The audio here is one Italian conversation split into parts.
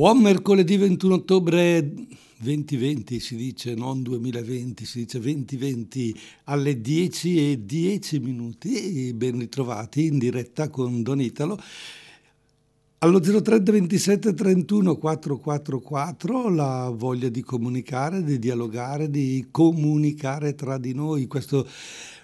Buon mercoledì 21 ottobre 2020 si dice, non 2020, si dice 2020 alle 10 e 10 minuti ben ritrovati in diretta con Don Italo. Allo 030 27 31 444 la voglia di comunicare, di dialogare, di comunicare tra di noi. Questo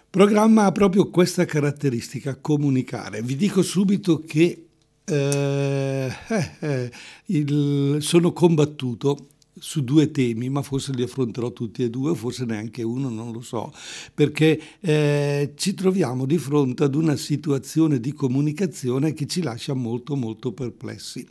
programma ha proprio questa caratteristica, comunicare. Vi dico subito che eh, eh, eh, il, sono combattuto su due temi, ma forse li affronterò tutti e due, forse neanche uno, non lo so, perché eh, ci troviamo di fronte ad una situazione di comunicazione che ci lascia molto molto perplessi.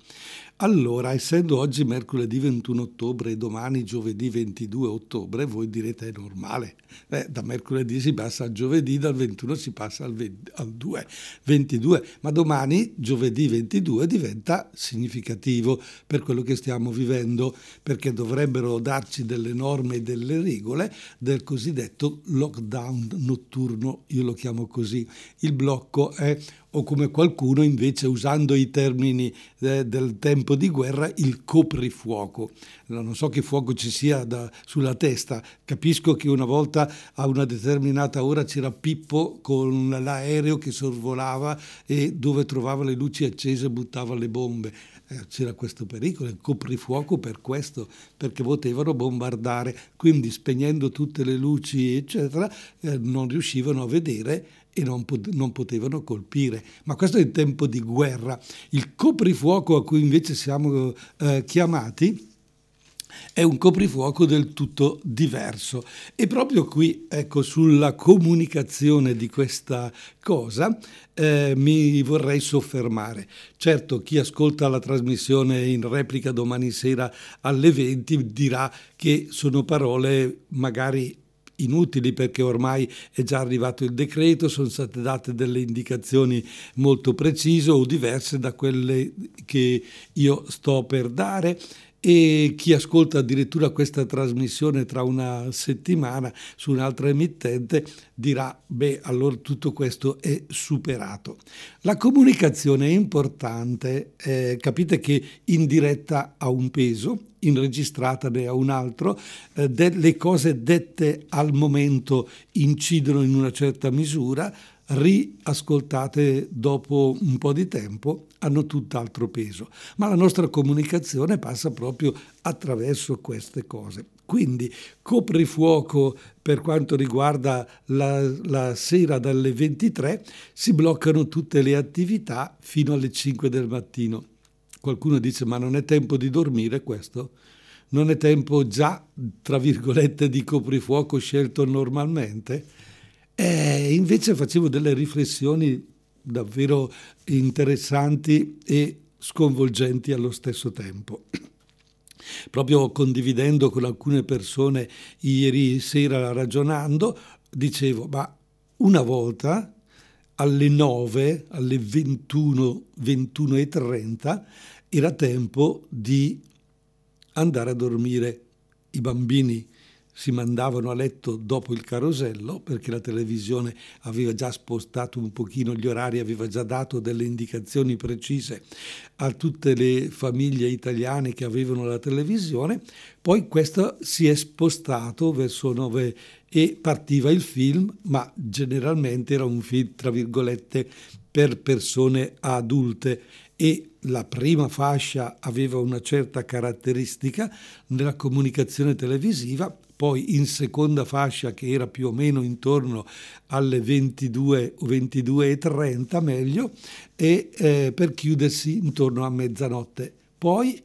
Allora, essendo oggi mercoledì 21 ottobre e domani giovedì 22 ottobre, voi direte è normale. Eh, da mercoledì si passa al giovedì, dal 21 si passa al, 20, al 2, 22, ma domani, giovedì 22, diventa significativo per quello che stiamo vivendo, perché dovrebbero darci delle norme e delle regole del cosiddetto lockdown notturno, io lo chiamo così. Il blocco è o come qualcuno invece usando i termini eh, del tempo di guerra, il coprifuoco. Non so che fuoco ci sia da, sulla testa, capisco che una volta a una determinata ora c'era Pippo con l'aereo che sorvolava e dove trovava le luci accese buttava le bombe. Eh, c'era questo pericolo, il coprifuoco per questo, perché potevano bombardare, quindi spegnendo tutte le luci, eccetera, eh, non riuscivano a vedere e non, pot- non, potevano colpire. Ma questo è il tempo di guerra. Il coprifuoco a cui invece siamo eh, chiamati è un coprifuoco del tutto diverso. E proprio qui, ecco, sulla comunicazione di questa cosa eh, mi vorrei soffermare. Certo, chi ascolta la trasmissione in replica domani sera alle 20 dirà che sono parole magari inutili perché ormai è già arrivato il decreto, sono state date delle indicazioni molto precise o diverse da quelle che io sto per dare e chi ascolta addirittura questa trasmissione tra una settimana su un'altra emittente dirà beh allora tutto questo è superato. La comunicazione è importante, eh, capite che in diretta ha un peso, in registrata ne ha un altro, eh, le cose dette al momento incidono in una certa misura, riascoltate dopo un po' di tempo hanno tutt'altro peso. Ma la nostra comunicazione passa proprio attraverso queste cose. Quindi coprifuoco per quanto riguarda la, la, sera dalle 23, si bloccano tutte le attività fino alle 5 del mattino. Qualcuno dice ma non è tempo di dormire questo? Non è tempo già, tra virgolette, di coprifuoco scelto normalmente? E invece facevo delle riflessioni davvero interessanti e sconvolgenti allo stesso tempo. Proprio condividendo con alcune persone ieri sera ragionando, dicevo, ma una volta alle 9, alle 21, 21 e 30 era tempo di andare a dormire. I bambini si mandavano a letto dopo il carosello perché la televisione aveva già spostato un pochino gli orari, aveva già dato delle indicazioni precise a tutte le famiglie italiane che avevano la televisione, poi questo si è spostato verso 9 e partiva il film, ma generalmente era un film tra virgolette per persone adulte. E la prima fascia aveva una certa caratteristica nella comunicazione televisiva, poi in seconda fascia che era più o meno intorno alle 22 o 22 e 30 meglio e eh, per chiudersi intorno a mezzanotte. Poi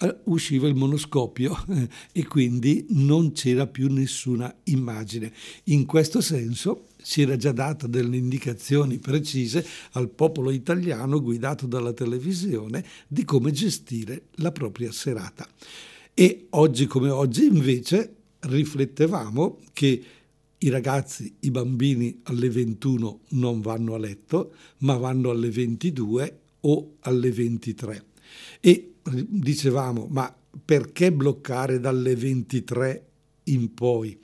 eh, usciva il monoscopio eh, e quindi non c'era più nessuna immagine. In questo senso si era già data delle indicazioni precise al popolo italiano guidato dalla televisione di come gestire la propria serata. E oggi come oggi invece riflettevamo che i ragazzi, i bambini alle 21 non vanno a letto, ma vanno alle 22 o alle 23. E dicevamo, ma perché bloccare dalle 23 in poi?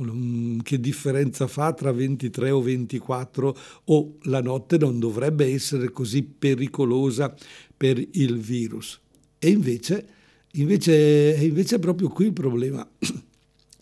Mm, che differenza fa tra 23 o 24 o la notte non dovrebbe essere così pericolosa per il virus? E invece Invece, invece è proprio qui il problema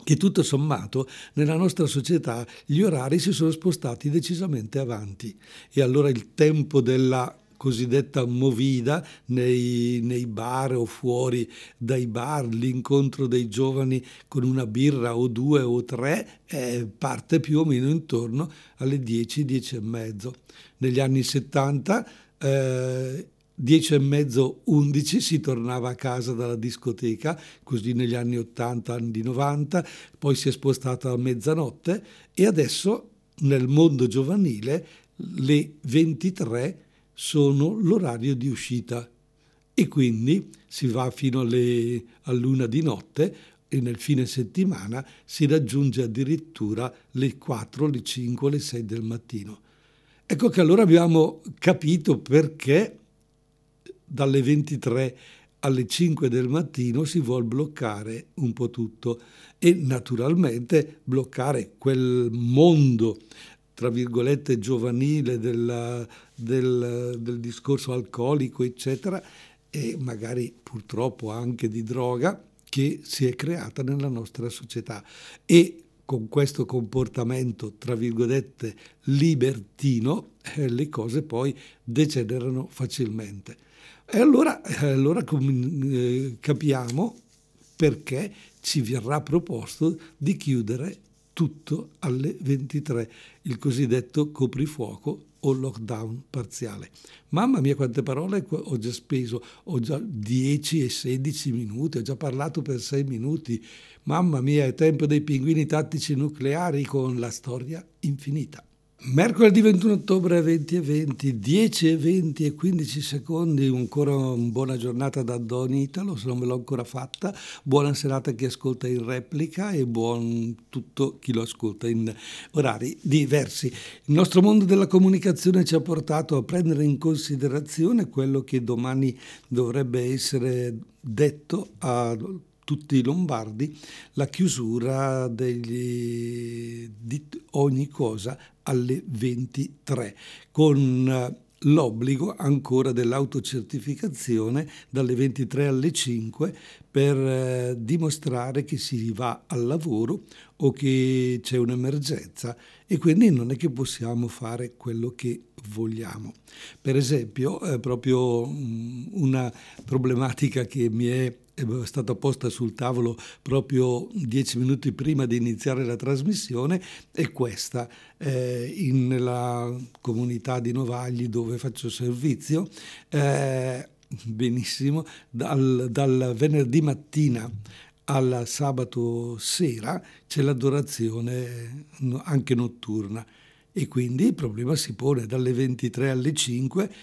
che tutto sommato nella nostra società gli orari si sono spostati decisamente avanti e allora il tempo della cosiddetta movida nei, nei, bar o fuori dai bar, l'incontro dei giovani con una birra o due o tre eh, parte più o meno intorno alle 10, 10 e mezzo. Negli anni 70 eh, 10 e mezzo, 11 si tornava a casa dalla discoteca, così negli anni 80, anni 90, poi si è spostata a mezzanotte e adesso nel mondo giovanile le 23 sono l'orario di uscita e quindi si va fino alle, all'una di notte e nel fine settimana si raggiunge addirittura le 4, le 5, le 6 del mattino. Ecco che allora abbiamo capito perché dalle 23 alle 5 del mattino si vuole bloccare un po' tutto e naturalmente bloccare quel mondo tra virgolette giovanile della, del, del discorso alcolico eccetera e magari purtroppo anche di droga che si è creata nella nostra società e con questo comportamento, tra virgolette, libertino, eh, le cose poi degenerano facilmente. E allora, eh, allora eh, capiamo perché ci verrà proposto di chiudere tutto alle 23, il cosiddetto coprifuoco o lockdown parziale. Mamma mia quante parole ho già speso, ho già 10 e 16 minuti, ho già parlato per 6 minuti. Mamma mia, è tempo dei pinguini tattici nucleari con la storia infinita. Mercoledì 21 ottobre 20 e 20, 10 e 20 e 15 secondi, ancora una buona giornata da Don Italo, se non me l'ho ancora fatta, buona serata a chi ascolta in replica e buon tutto chi lo ascolta in orari diversi. Il nostro mondo della comunicazione ci ha portato a prendere in considerazione quello che domani dovrebbe essere detto a tutti i lombardi la chiusura degli, di ogni cosa alle 23 con eh, l'obbligo ancora dell'autocertificazione dalle 23 alle 5 per eh, dimostrare che si va al lavoro o che c'è un'emergenza e quindi non è che possiamo fare quello che vogliamo. Per esempio, eh, proprio mm, una problematica che mi è è stata posta sul tavolo proprio dieci minuti prima di iniziare la trasmissione è questa. Eh, nella comunità di Novagli dove faccio servizio, eh, benissimo, dal, dal venerdì mattina al sabato sera c'è l'adorazione anche notturna e quindi il problema si pone dalle 23 alle 5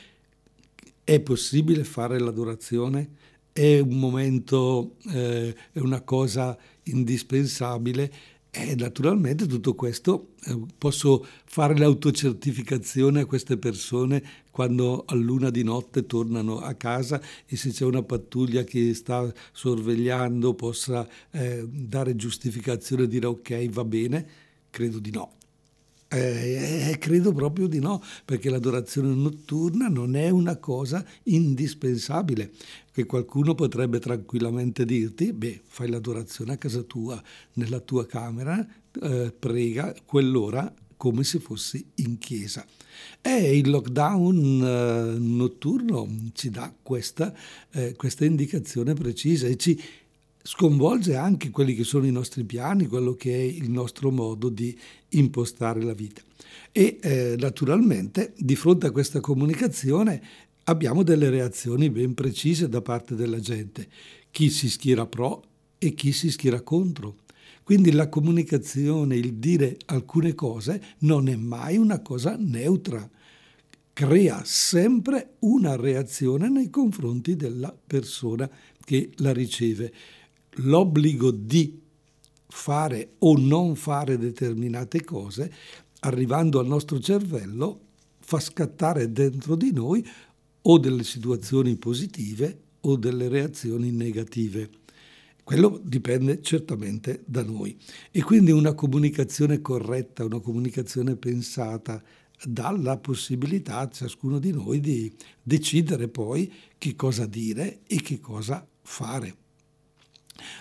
è possibile fare l'adorazione? È un momento, eh, è una cosa indispensabile e naturalmente tutto questo eh, posso fare l'autocertificazione a queste persone quando a luna di notte tornano a casa e se c'è una pattuglia che sta sorvegliando possa eh, dare giustificazione e dire ok va bene? Credo di no. Eh, credo proprio di no, perché l'adorazione notturna non è una cosa indispensabile, che qualcuno potrebbe tranquillamente dirti, beh, fai l'adorazione a casa tua, nella tua camera, eh, prega quell'ora come se fossi in chiesa. E il lockdown eh, notturno ci dà questa, eh, questa indicazione precisa e ci sconvolge anche quelli che sono i nostri piani, quello che è il nostro modo di impostare la vita. E eh, naturalmente di fronte a questa comunicazione abbiamo delle reazioni ben precise da parte della gente, chi si schiera pro e chi si schiera contro. Quindi la comunicazione, il dire alcune cose non è mai una cosa neutra, crea sempre una reazione nei confronti della persona che la riceve l'obbligo di fare o non fare determinate cose, arrivando al nostro cervello, fa scattare dentro di noi o delle situazioni positive o delle reazioni negative. Quello dipende certamente da noi. E quindi una comunicazione corretta, una comunicazione pensata, dà la possibilità a ciascuno di noi di decidere poi che cosa dire e che cosa fare.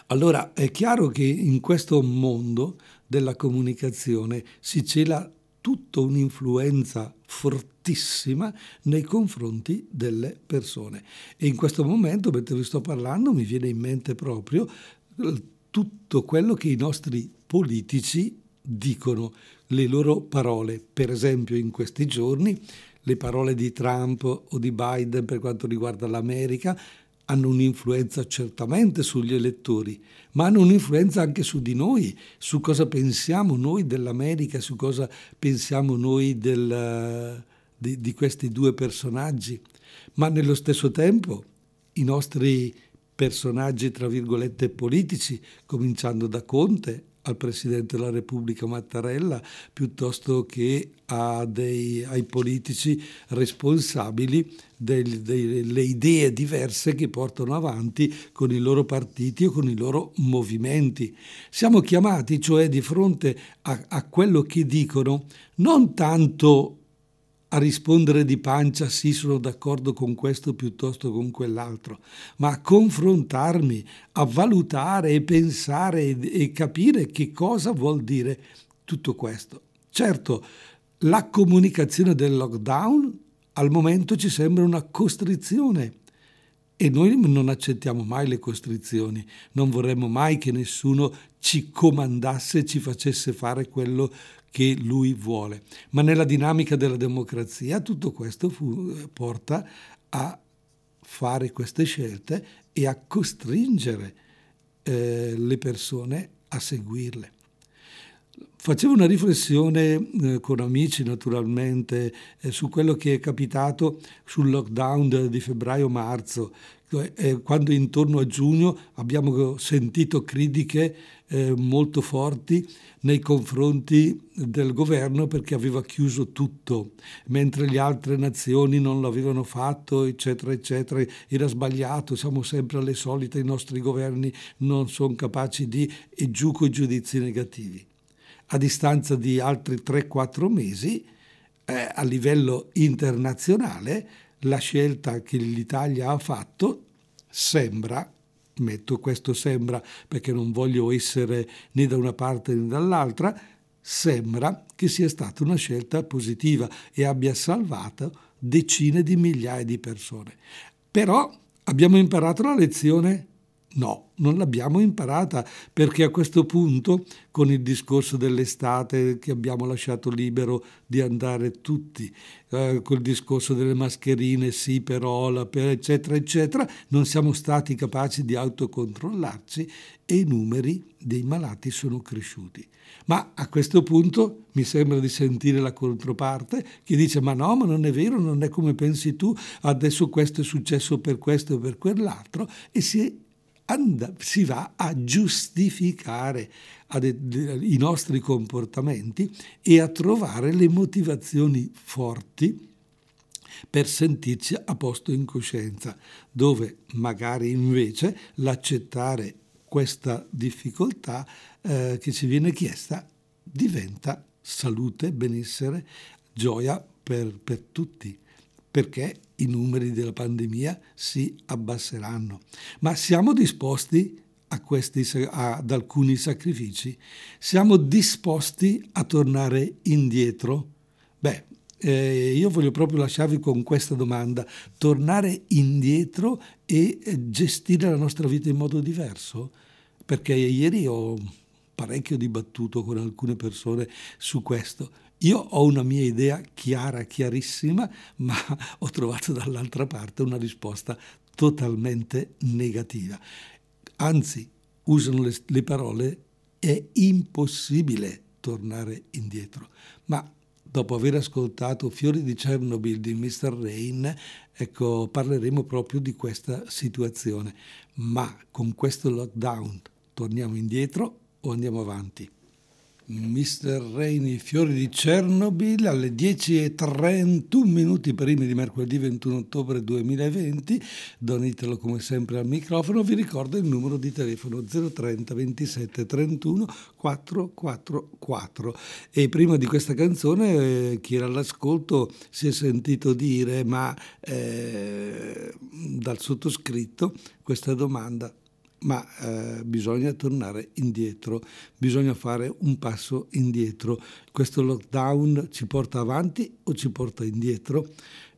Allora è chiaro che in questo mondo della comunicazione si cela tutta un'influenza fortissima nei confronti delle persone. E in questo momento, mentre vi sto parlando, mi viene in mente proprio eh, tutto quello che i nostri politici dicono, le loro parole. Per esempio in questi giorni le parole di Trump o di Biden per quanto riguarda l'America hanno un'influenza certamente sugli elettori, ma hanno un'influenza anche su di noi, su cosa pensiamo noi dell'America, su cosa pensiamo noi del, di, di questi due personaggi. Ma nello stesso tempo i nostri personaggi, tra virgolette, politici, cominciando da Conte al Presidente della Repubblica Mattarella piuttosto che dei, ai politici responsabili del, delle idee diverse che portano avanti con i loro partiti o con i loro movimenti. Siamo chiamati cioè di fronte a, a quello che dicono non tanto a rispondere di pancia sì sono d'accordo con questo piuttosto con quell'altro, ma a confrontarmi, a valutare e pensare e, e capire che cosa vuol dire tutto questo. Certo, la comunicazione del lockdown al momento ci sembra una costrizione e noi non accettiamo mai le costrizioni, non vorremmo mai che nessuno ci comandasse, ci facesse fare quello che lui vuole. Ma nella dinamica della democrazia tutto questo fu, porta a fare queste scelte e a costringere eh, le persone a seguirle. Facevo una riflessione eh, con amici naturalmente eh, su quello che è capitato sul lockdown di febbraio-marzo, eh, quando intorno a giugno abbiamo sentito critiche eh, molto forti nei confronti del governo perché aveva chiuso tutto, mentre le altre nazioni non l'avevano fatto, eccetera, eccetera. Era sbagliato, siamo sempre alle solite, i nostri governi non sono capaci di e giù con i giudizi negativi. A distanza di altri 3-4 mesi, eh, a livello internazionale, la scelta che l'Italia ha fatto sembra metto questo sembra perché non voglio essere né da una parte né dall'altra, sembra che sia stata una scelta positiva e abbia salvato decine di migliaia di persone. Però abbiamo imparato la lezione No, non l'abbiamo imparata perché a questo punto, con il discorso dell'estate che abbiamo lasciato libero di andare tutti, eh, col discorso delle mascherine, sì però, eccetera, eccetera, non siamo stati capaci di autocontrollarci e i numeri dei malati sono cresciuti. Ma a questo punto mi sembra di sentire la controparte che dice ma no, ma non è vero, non è come pensi tu, adesso questo è successo per questo e per quell'altro e si è and- si va a giustificare i nostri comportamenti e a trovare le motivazioni forti per sentirci a posto in coscienza, dove magari invece l'accettare questa difficoltà eh, che ci viene chiesta diventa salute, benessere, gioia per, per tutti perché i numeri della pandemia si abbasseranno. Ma siamo disposti a questi, ad alcuni sacrifici? Siamo disposti a tornare indietro? Beh, eh, io voglio proprio lasciarvi con questa domanda, tornare indietro e eh, gestire la nostra vita in modo diverso? Perché ieri ho parecchio dibattuto con alcune persone su questo io ho una mia idea chiara, chiarissima, ma ho trovato dall'altra parte una risposta totalmente negativa. Anzi, usano le, le parole è impossibile tornare indietro. Ma dopo aver ascoltato Fiori di Chernobyl di Mr. Rain, ecco, parleremo proprio di questa situazione. Ma con questo lockdown torniamo indietro o andiamo avanti? Mr. Rainy, Fiori di Chernobyl alle 10.31 minuti primi di mercoledì 21 ottobre 2020. Don Italo come sempre al microfono. Vi ricordo il numero di telefono 030 27 31 444. E prima di questa canzone eh, chi era all'ascolto si è sentito dire ma eh, dal sottoscritto questa domanda ma eh, bisogna tornare indietro, bisogna fare un passo indietro. Questo lockdown ci porta avanti o ci porta indietro?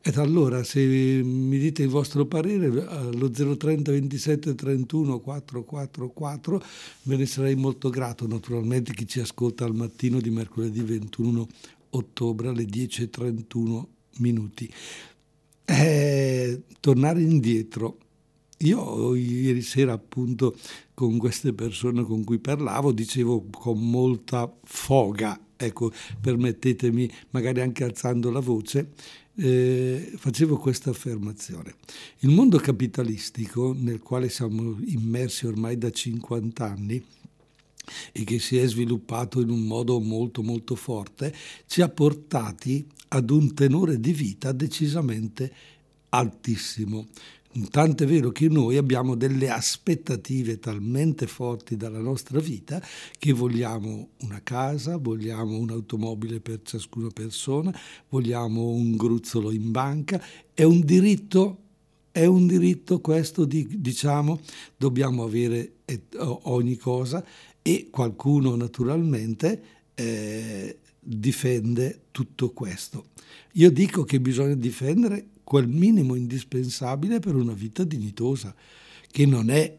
Ed allora se mi dite il vostro parere allo 030 27 31 444 ve ne sarei molto grato, naturalmente chi ci ascolta al mattino di mercoledì 21 ottobre alle 10.31 minuti. Eh, tornare indietro io ieri sera appunto con queste persone con cui parlavo dicevo con molta foga, ecco, permettetemi, magari anche alzando la voce, eh, facevo questa affermazione. Il mondo capitalistico nel quale siamo immersi ormai da 50 anni e che si è sviluppato in un modo molto molto forte, ci ha portati ad un tenore di vita decisamente altissimo. Tant'è vero che noi abbiamo delle aspettative talmente forti dalla nostra vita che vogliamo una casa, vogliamo un'automobile per ciascuna persona, vogliamo un gruzzolo in banca. È un diritto, è un diritto questo, di, diciamo, dobbiamo avere ogni cosa e qualcuno naturalmente eh, difende tutto questo. Io dico che bisogna difendere quel minimo indispensabile per una vita dignitosa, che non è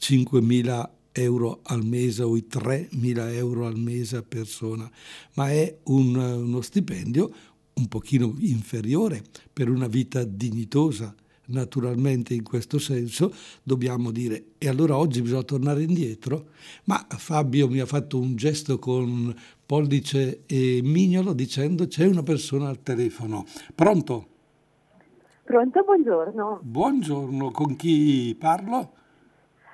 5.000 euro al mese o i 3.000 euro al mese a persona, ma è un, uno stipendio un pochino inferiore per una vita dignitosa. Naturalmente in questo senso dobbiamo dire e allora oggi bisogna tornare indietro? Ma Fabio mi ha fatto un gesto con pollice e mignolo dicendo c'è una persona al telefono. Pronto? Pronto, buongiorno. Buongiorno, con chi parlo?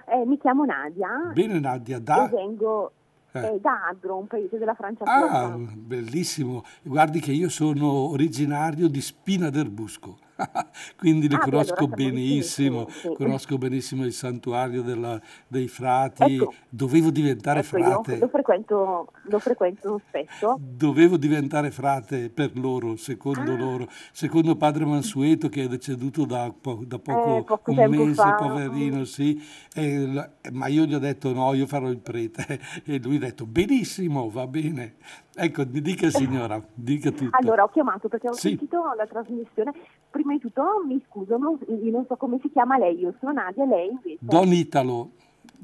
Eh, mi chiamo Nadia. Bene Nadia, da... E vengo eh. eh da Adro, un paese della Francia. Ah, bellissimo. Guardi che io sono originario di Spina del Busco. quindi le ah, conosco beh, allora benissimo, sì. conosco benissimo il santuario della, dei frati, ecco, dovevo diventare ecco, frate. Lo frequento, lo frequento, spesso. Dovevo diventare frate per loro, secondo ah. loro, secondo padre Mansueto che è deceduto da, da poco, eh, poco un mese, fa. poverino, sì, e, ma io gli ho detto no, io farò il prete e lui ha detto benissimo, va bene. Ecco, dica signora, dica tutto. Allora, ho chiamato perché ho sì. sentito la trasmissione. Prima di tutto mi scuso, non, non so come si chiama lei, io sono Nadia, lei invece. Don Italo,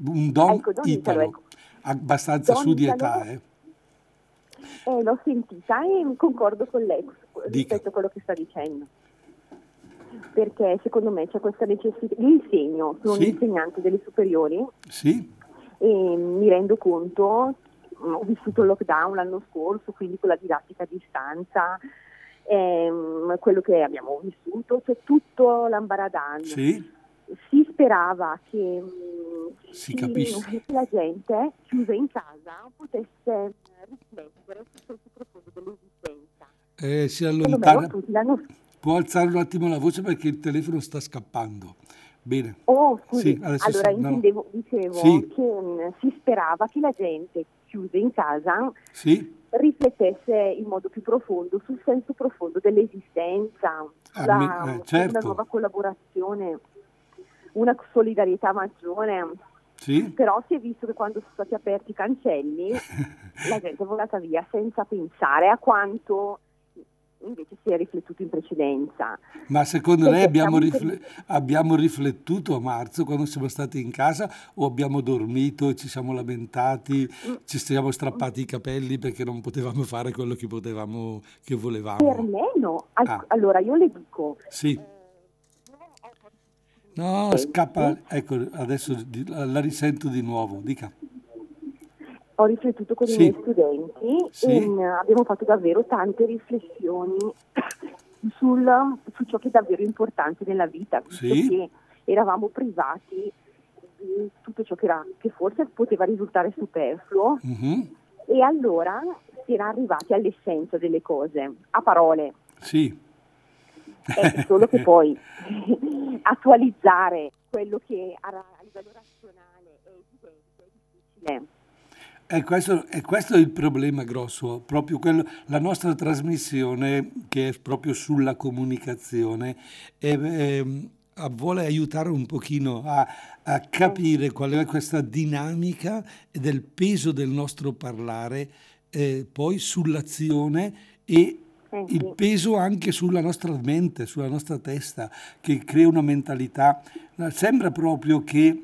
un Don, ecco, don Italo, Italo ecco. abbastanza don su di età. Eh. Eh, l'ho sentita e concordo con lei rispetto Dica. a quello che sta dicendo. Perché secondo me c'è questa necessità. Io insegno, sono sì. un insegnante delle superiori. Sì. E mi rendo conto ho vissuto il lockdown l'anno scorso, quindi con la didattica a distanza, ehm, quello che abbiamo vissuto, c'è tutto l'ambaradan. Sì. Si sperava che, si che la gente chiusa in casa potesse riflettere sul profondo dell'esistenza. Eh, si allontana. Può alzare un attimo la voce perché il telefono sta scappando. Bene. Oh. Sì, allora intendevo, no. dicevo sì. che mh, si sperava che la gente chiuse in casa, sì. Riflettesse in modo più profondo sul senso profondo dell'esistenza, sulla, ah, eh, certo. una nuova collaborazione, una solidarietà maggiore. Sì. Però si è visto che quando sono stati aperti i cancelli la gente è volata via senza pensare a quanto invece si è riflettuto in precedenza. Ma secondo lei abbiamo, rifle- abbiamo, riflettuto a marzo quando siamo stati in casa o abbiamo dormito ci siamo lamentati, mm. ci siamo strappati i capelli perché non potevamo fare quello che potevamo, che volevamo? Per me no. Al- ah. Allora io le dico... Sì. No, scappa, ecco, adesso la risento di nuovo, dica ho riflettuto con sì. i miei studenti sì. e abbiamo fatto davvero tante riflessioni sul, su ciò che è davvero importante nella vita, visto sì. che eravamo privati di tutto ciò che, era, che forse poteva risultare superfluo mm-hmm. e allora si era arrivati all'essenza delle cose, a parole. Sì. È solo che poi attualizzare quello che a livello razionale è evidente è difficile. E questo, e questo, è il problema grosso, proprio quello, la nostra trasmissione che è proprio sulla comunicazione è, è, vuole aiutare un pochino a, a capire qual è questa dinamica del peso del nostro parlare eh, poi sull'azione e eh il peso anche sulla nostra mente, sulla nostra testa, che crea una mentalità. Sembra proprio che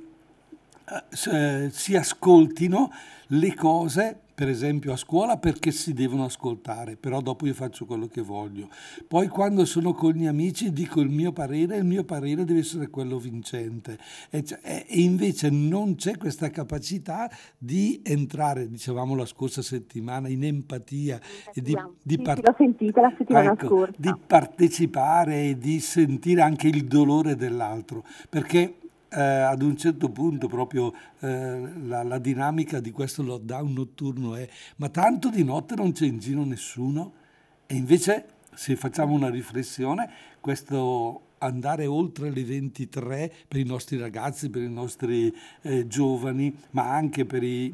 eh, si ascoltino le cose per esempio a scuola perché si devono ascoltare, però dopo io faccio quello che voglio. Poi quando sono con gli amici dico il mio parere e il mio parere deve essere quello vincente. E, e, invece non c'è questa capacità di entrare, dicevamo la scorsa settimana, in empatia e di, di, par- sentita, ecco, di partecipare e di sentire anche il dolore dell'altro. Perché eh, ad un certo punto proprio eh, la, la, dinamica di questo lockdown notturno è ma tanto di notte non c'è in giro nessuno e invece se facciamo una riflessione questo andare oltre le 23 per i nostri ragazzi, per i nostri eh, giovani, ma anche per i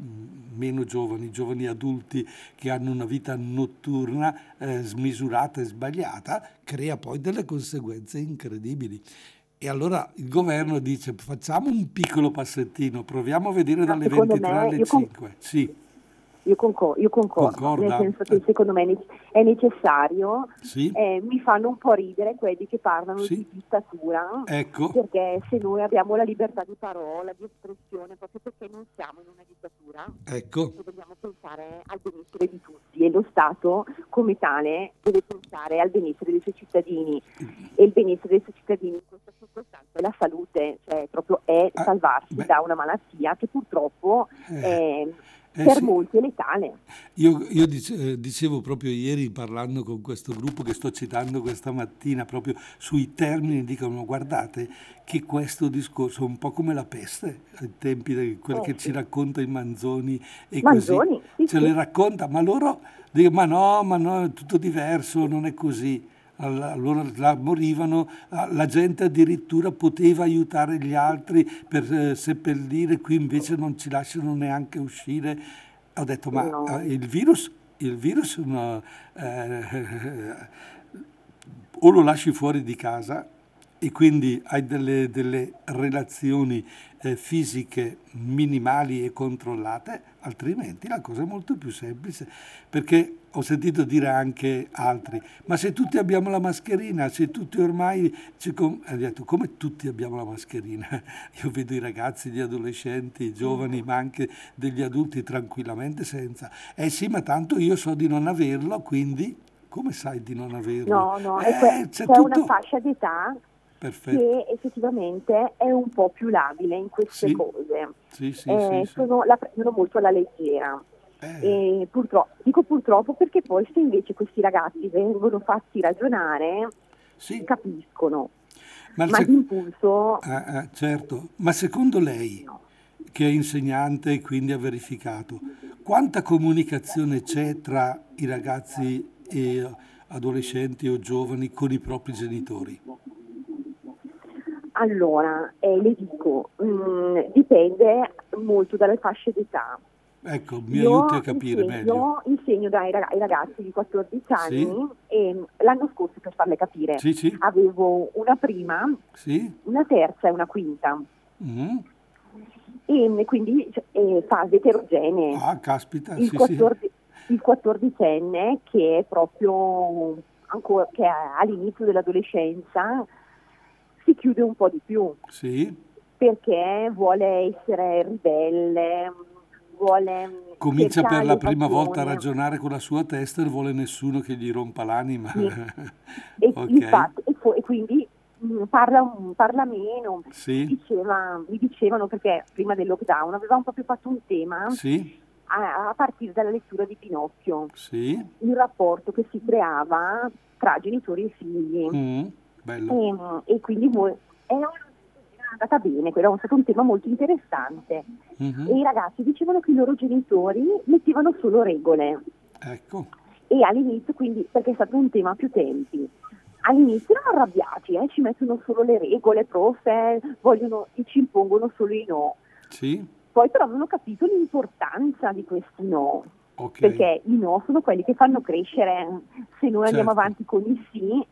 meno giovani, giovani adulti che hanno una vita notturna eh, smisurata e sbagliata, crea poi delle conseguenze incredibili. E allora il governo dice facciamo un piccolo passettino, proviamo a vedere dalle 23 alle 5. Sì. Io, concor- io concordo, Concorda. nel senso che eh. secondo me è necessario, sì. eh, mi fanno un po' ridere quelli che parlano sì. di dittatura, ecco. perché se noi abbiamo la libertà di parola, di espressione, proprio perché non siamo in una dittatura, ecco. dobbiamo pensare al benessere di tutti e lo Stato come tale deve pensare al benessere dei suoi cittadini e il benessere dei suoi cittadini in questa circostanza è la salute, cioè proprio è ah, salvarsi ah, da una malattia che purtroppo... Eh. È, eh per sì. molti è letale. Io, io eh, dicevo proprio ieri parlando con questo gruppo che sto citando questa mattina proprio sui termini, dicono guardate che questo discorso è un po' come la peste, ai tempi di quello eh, che sì. ci racconta i Manzoni e Manzoni, così, sì, ce le racconta, ma loro dicono ma no, ma no, è tutto diverso, non è così allora morivano, la gente addirittura poteva aiutare gli altri per eh, seppellire, qui invece non ci lasciano neanche uscire. Ho detto, ma no. Eh, il virus, il virus no, eh, o lo lasci fuori di casa e quindi hai delle, delle relazioni eh, fisiche minimali e controllate, altrimenti la cosa è molto più semplice, perché ho sentito dire anche altri, ma se tutti abbiamo la mascherina, se tutti ormai, com- ha detto come tutti abbiamo la mascherina, io vedo i ragazzi, gli adolescenti, i giovani, ma anche degli adulti tranquillamente senza, eh sì, ma tanto io so di non averlo, quindi come sai di non averlo? No, no, eh, c'è, c'è tutto... una fascia d'età Perfetto. che effettivamente è un po' più labile in queste sì. cose. Sì, sì, eh, sono, la prendono molto alla leggera. Eh. Purtroppo, dico purtroppo perché poi se invece questi ragazzi vengono fatti ragionare, capiscono. Ma, Ma sec- d'impulso... Ah, ah, certo, ma secondo lei, no. che è insegnante e quindi ha verificato, quanta comunicazione c'è tra i ragazzi e adolescenti o giovani con i propri genitori? Allora, eh, le dico, mh, mm, dipende molto dalle fasce d'età. Ecco, mi io aiuti a capire insegno, meglio. Io insegno dai ragazzi di 14 anni sì. e l'anno scorso, per farle capire, sì, sì. avevo una prima, una terza e una quinta. Mm. E quindi eh, fase eterogenee. Ah, caspita, il, 14, il 14enne che è proprio ancora, che è all'inizio dell'adolescenza si chiude un po' di più. Sì. Perché vuole essere ribelle, vuole... Comincia per la prima volta a ragionare con la sua testa e non vuole nessuno che gli rompa l'anima. Sì. e, okay. infatti, e, e, quindi mm, parla, parla, meno. Sì. Diceva, mi dicevano perché prima del lockdown avevamo proprio fatto un tema. Sì. A, a, partire dalla lettura di Pinocchio, sì. il rapporto che si creava tra genitori e figli. Mm. E, e, quindi è andata bene, quello è stato un tema molto interessante. Mm-hmm. E i ragazzi dicevano che i loro genitori mettevano solo regole. Ecco. E all'inizio, quindi, perché è stato un tema a più tempi, all'inizio erano arrabbiati, eh, ci mettono solo le regole, profe, vogliono, ci impongono solo i no. Sì. Poi però ho capito l'importanza di questi no. Okay. Perché i no sono quelli che fanno crescere. Se noi certo. andiamo avanti con i sì,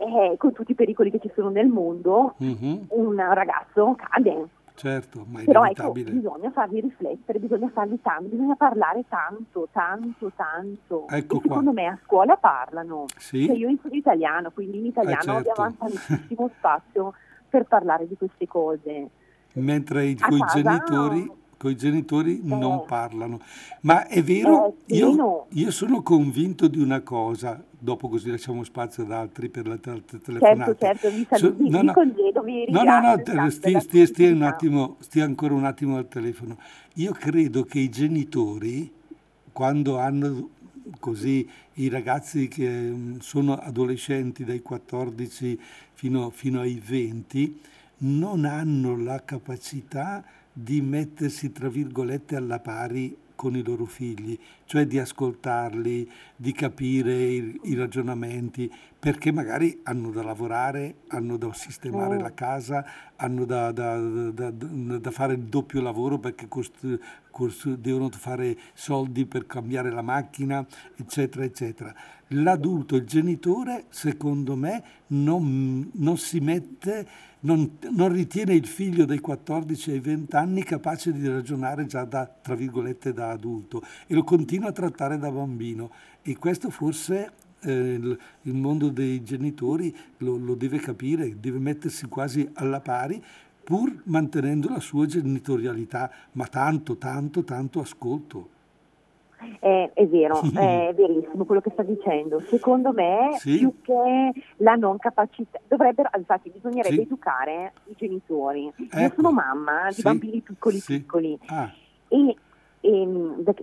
eh, con tutti i pericoli che ci sono nel mondo, mm-hmm. un ragazzo cade. Certo, ma è Però ecco, bisogna farli riflettere, bisogna farli tanto, bisogna parlare tanto, tanto, tanto. Ecco e secondo qua. me a scuola parlano. Sì? Cioè io insegno italiano, quindi in italiano eh, certo. abbiamo tantissimo spazio per parlare di queste cose. Mentre i tuoi genitori con i genitori eh. non parlano. Ma è vero, eh, io, io, sono convinto di una cosa, dopo così lasciamo spazio ad altri per la te- telefonata. Certo, certo, vi saluti, so, no, no, congedo, vi no, no, no, stia, stia, stia, un attimo, stia ancora un attimo al telefono. Io credo che i genitori, quando hanno così i ragazzi che mm, sono adolescenti dai 14 fino, fino ai 20, non hanno la capacità di mettersi, tra virgolette, alla pari con i loro figli, cioè di ascoltarli, di capire i, i ragionamenti, perché magari hanno da lavorare, hanno da sistemare oh. la casa, hanno da, da, da, da, fare il doppio lavoro perché cost, cost, devono fare soldi per cambiare la macchina, eccetera, eccetera. L'adulto, il genitore, secondo me, non, non si mette non, non, ritiene il figlio dai 14 ai 20 anni capace di ragionare già da, tra virgolette, da adulto e lo continua a trattare da bambino. E questo forse eh, il, il, mondo dei genitori lo, lo deve capire, deve mettersi quasi alla pari pur mantenendo la sua genitorialità, ma tanto, tanto, tanto ascolto. Eh, è vero, è verissimo quello che sta dicendo. Secondo me, sì. più che la non capacità, dovrebbero, infatti, bisognerebbe sì. educare i genitori. Ecco. Io sono mamma di sì. bambini piccoli piccoli. Ah. E, e,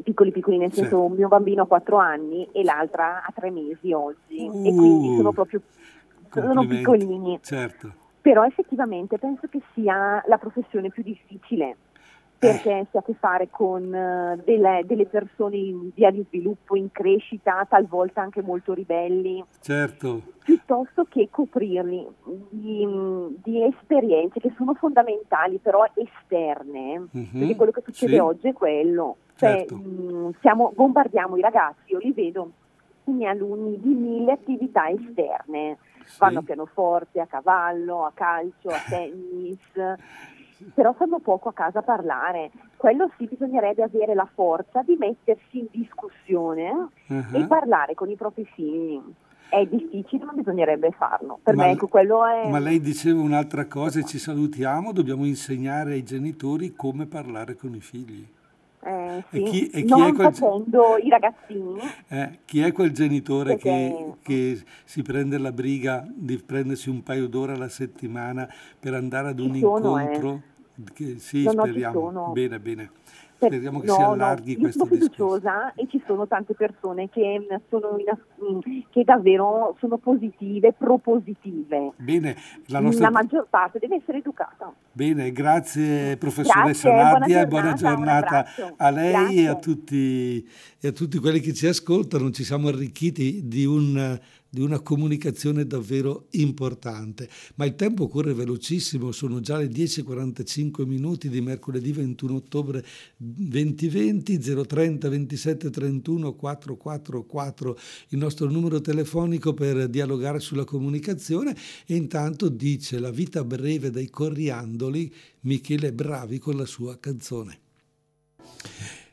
piccoli piccoli nel senso un mio bambino ha 4 anni e l'altra ha 3 mesi oggi uh, e quindi sono proprio sono piccolini. Certo. Però effettivamente penso che sia la professione più difficile perché si ha a che fare con uh, delle, delle, persone in via di sviluppo, in crescita, talvolta anche molto ribelli. Certo. Piuttosto che coprirli di, di esperienze che sono fondamentali, però esterne, mm-hmm. perché quello che succede sì. oggi è quello. Cioè, certo. mh, siamo, bombardiamo i ragazzi, io li vedo i miei alunni di mille attività esterne. Sì. Vanno a pianoforte, a cavallo, a calcio, a tennis però fanno poco a casa parlare. Quello sì bisognerebbe avere la forza di mettersi in discussione uh-huh. e parlare con i propri figli. È difficile, ma bisognerebbe farlo. Per ma, me ecco, quello è... Ma lei diceva un'altra cosa e ci salutiamo, dobbiamo insegnare ai genitori come parlare con i figli. Eh, sì. e chi, e chi non quel, facendo i ragazzini. Eh, chi è quel genitore perché... che, che, si prende la briga di prendersi un paio d'ore alla settimana per andare ad un sono, incontro? Eh. Che, sì, no, speriamo. Bene, bene. Speriamo che no, si allarghi no, questo discorso. E ci sono tante persone che, sono in, che davvero sono positive, propositive. Bene, la, nostra... la maggior parte deve essere educata. Bene, grazie professoressa Nadia e buona giornata a lei grazie. e a, tutti, e a tutti quelli che ci ascoltano. Ci siamo arricchiti di un di una comunicazione davvero importante. Ma il tempo corre velocissimo, sono già le 10.45 minuti di mercoledì 21 ottobre 2020, 030 27 31 444 il nostro numero telefonico per dialogare sulla comunicazione e intanto dice la vita breve dei coriandoli Michele Bravi con la sua canzone.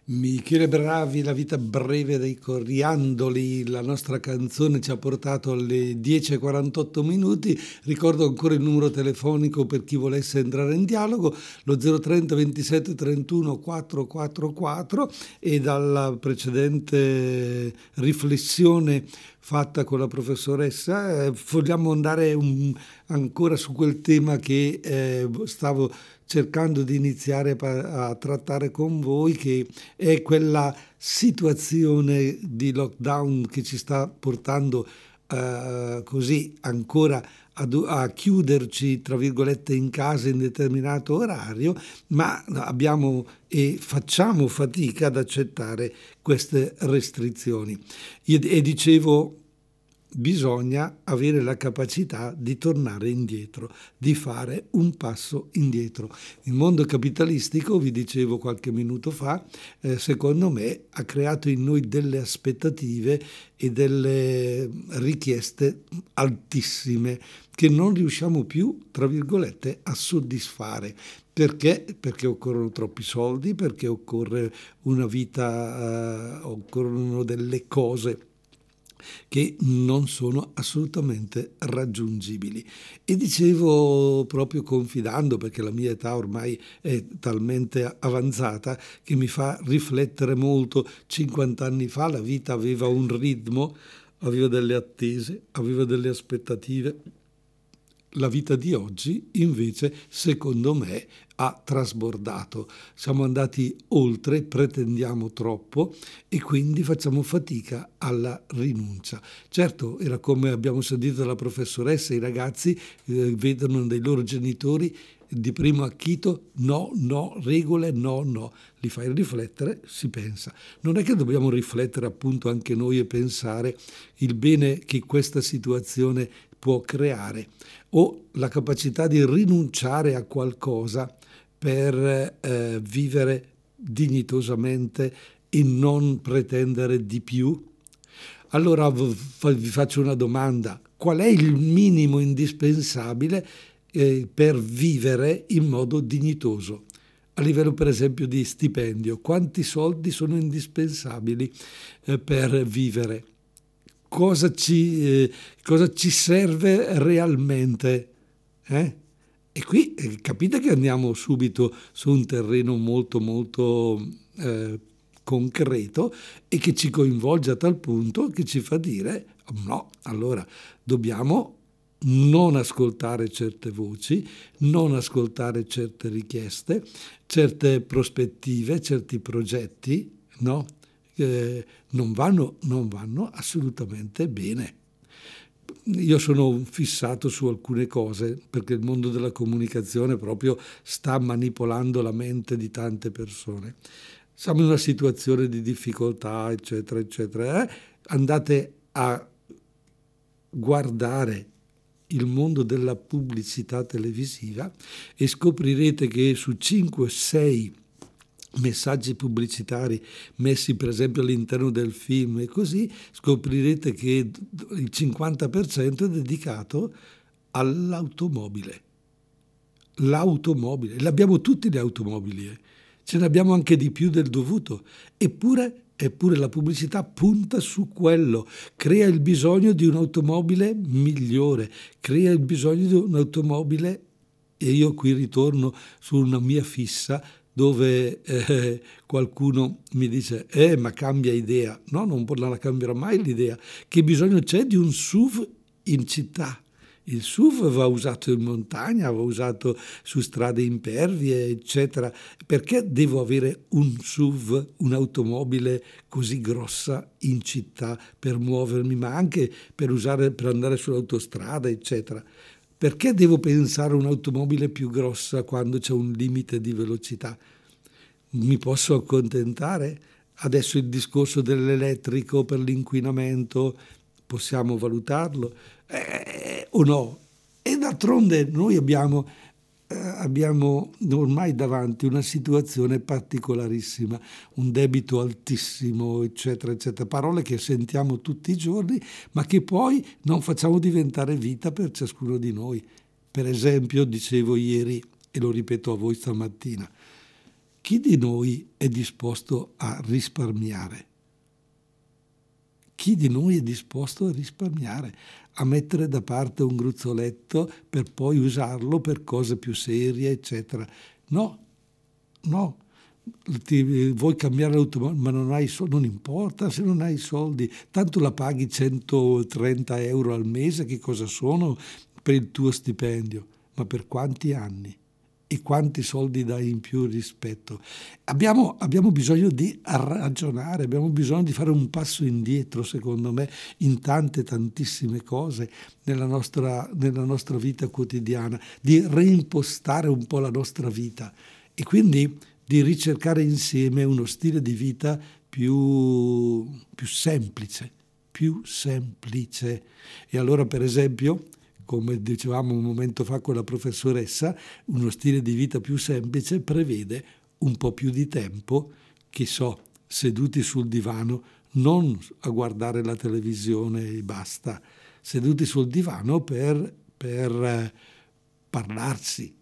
Michele Bravi, La vita breve dei coriandoli, la nostra canzone ci ha portato alle 10.48 minuti, ricordo ancora il numero telefonico per chi volesse entrare in dialogo, lo 030 27 31 444 e dalla precedente riflessione fatta con la professoressa, eh, vogliamo andare un, ancora su quel tema che eh, stavo cercando di iniziare a, a trattare con voi, che è quella situazione di lockdown che ci sta portando eh, così ancora a, chiuderci, tra virgolette, in casa in determinato orario, ma abbiamo e facciamo fatica ad accettare queste restrizioni. E dicevo bisogna avere la capacità di tornare indietro, di fare un passo indietro. Il mondo capitalistico, vi dicevo qualche minuto fa, eh, secondo me ha creato in noi delle aspettative e delle richieste altissime che non riusciamo più, tra virgolette, a soddisfare. Perché? Perché occorrono troppi soldi, perché occorre una vita, uh, occorrono delle cose che non sono assolutamente raggiungibili. E dicevo proprio confidando, perché la mia età ormai è talmente avanzata che mi fa riflettere molto, 50 anni fa la vita aveva un ritmo, aveva delle attese, aveva delle aspettative la vita di oggi invece, secondo me, ha trasbordato. Siamo andati oltre, pretendiamo troppo e quindi facciamo fatica alla rinuncia. Certo, era come abbiamo sentito dalla professoressa, i ragazzi eh, vedono dei loro genitori di primo acchito no, no, regole no, no. Li fai riflettere, si pensa. Non è che dobbiamo riflettere appunto anche noi e pensare il bene che questa situazione può creare o la capacità di rinunciare a qualcosa per eh, vivere dignitosamente e non pretendere di più? Allora vi faccio una domanda. Qual è il minimo indispensabile eh, per vivere in modo dignitoso? A livello per esempio di stipendio, quanti soldi sono indispensabili eh, per vivere? Cosa ci, eh, cosa ci serve realmente. Eh? E qui eh, capite che andiamo subito su un terreno molto molto eh, concreto e che ci coinvolge a tal punto che ci fa dire no, allora dobbiamo non ascoltare certe voci, non ascoltare certe richieste, certe prospettive, certi progetti, no? Eh, non, vanno, non vanno assolutamente bene. Io sono fissato su alcune cose perché il mondo della comunicazione proprio sta manipolando la mente di tante persone. Siamo in una situazione di difficoltà, eccetera, eccetera. Eh? Andate a guardare il mondo della pubblicità televisiva e scoprirete che su 5-6 messaggi pubblicitari messi per esempio all'interno del film e così scoprirete che il 50% è dedicato all'automobile. L'automobile, l'abbiamo tutti le automobili, eh. ce ne abbiamo anche di più del dovuto, eppure, eppure la pubblicità punta su quello, crea il bisogno di un'automobile migliore, crea il bisogno di un'automobile, e io qui ritorno su una mia fissa, dove eh, qualcuno mi dice eh ma cambia idea no non la cambierà mai l'idea che bisogno c'è di un SUV in città il SUV va usato in montagna, va usato su strade impervie, eccetera. Perché devo avere un SUV, un'automobile così grossa in città per muovermi, ma anche per, usare, per andare sull'autostrada, eccetera? Perché devo pensare a un'automobile più grossa quando c'è un limite di velocità? Mi posso accontentare? Adesso il discorso dell'elettrico per l'inquinamento, possiamo valutarlo eh, o no? E d'altronde noi abbiamo abbiamo ormai davanti una situazione particolarissima, un debito altissimo, eccetera, eccetera, parole che sentiamo tutti i giorni, ma che poi non facciamo diventare vita per ciascuno di noi. Per esempio, dicevo ieri, e lo ripeto a voi stamattina, chi di noi è disposto a risparmiare? Chi di noi è disposto a risparmiare, a mettere da parte un gruzzoletto per poi usarlo per cose più serie, eccetera? No, no. Ti, vuoi cambiare l'automobile, ma non hai soldi, non importa se non hai soldi, tanto la paghi 130 euro al mese, che cosa sono per il tuo stipendio? Ma per quanti anni? E quanti soldi dai in più rispetto. Abbiamo, abbiamo, bisogno di ragionare, abbiamo bisogno di fare un passo indietro, secondo me, in tante, tantissime cose nella nostra, nella nostra vita quotidiana, di reimpostare un po' la nostra vita e quindi di ricercare insieme uno stile di vita più, più semplice, più semplice. E allora, per esempio, come dicevamo un momento fa con la professoressa, uno stile di vita più semplice prevede un po' più di tempo, che so, seduti sul divano, non a guardare la televisione e basta, seduti sul divano per, per eh, parlarsi,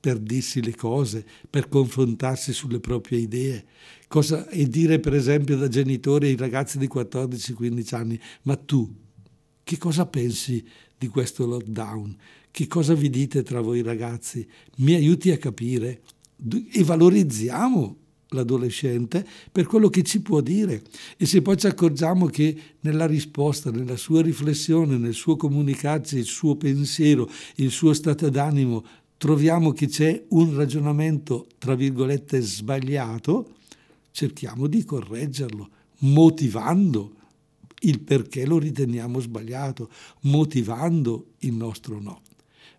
per dirsi le cose, per confrontarsi sulle proprie idee. Cosa, e dire per esempio da genitore ai ragazzi di 14-15 anni, ma tu che cosa pensi di questo lockdown? Che cosa vi dite tra voi ragazzi? Mi aiuti a capire e valorizziamo l'adolescente per quello che ci può dire e se poi ci accorgiamo che nella risposta, nella sua riflessione, nel suo comunicarci, il suo pensiero, il suo stato d'animo troviamo che c'è un ragionamento, tra virgolette, sbagliato, cerchiamo di correggerlo, motivando il perché lo riteniamo sbagliato, motivando il nostro no.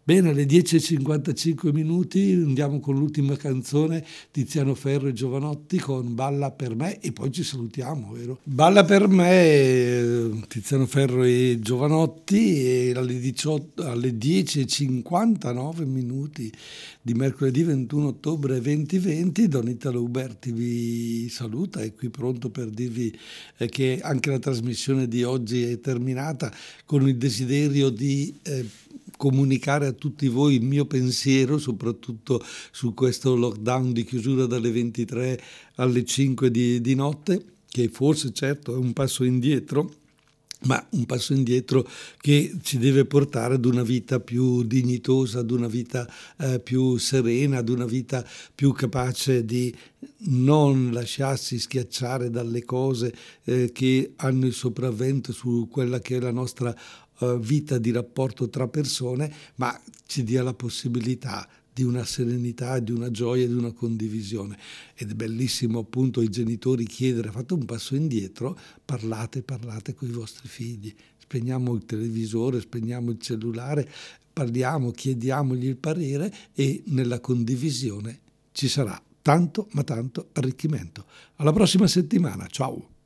Bene, alle 10.55 minuti andiamo con l'ultima canzone Tiziano Ferro e Giovanotti con Balla per me e poi ci salutiamo, vero? Balla per me Tiziano Ferro e Giovanotti e alle, 18, alle 10.59 minuti di mercoledì 21 ottobre 2020 Don Italo Uberti vi saluta, è qui pronto per dirvi eh, che anche la trasmissione di oggi è terminata con il desiderio di eh, comunicare a tutti voi il mio pensiero, soprattutto su questo lockdown di chiusura dalle 23 alle 5 di, di notte, che forse certo è un passo indietro, ma un passo indietro che ci deve portare ad una vita più dignitosa, ad una vita eh, più serena, ad una vita più capace di non lasciarsi schiacciare dalle cose eh, che hanno il sopravvento su quella che è la nostra eh, vita di rapporto tra persone, ma ci dia la possibilità di una serenità, di una gioia, di una condivisione. Ed è bellissimo appunto ai genitori chiedere, fate un passo indietro, parlate, parlate con i vostri figli, spegniamo il televisore, spegniamo il cellulare, parliamo, chiediamogli il parere e nella condivisione ci sarà tanto ma tanto arricchimento. Alla prossima settimana, ciao!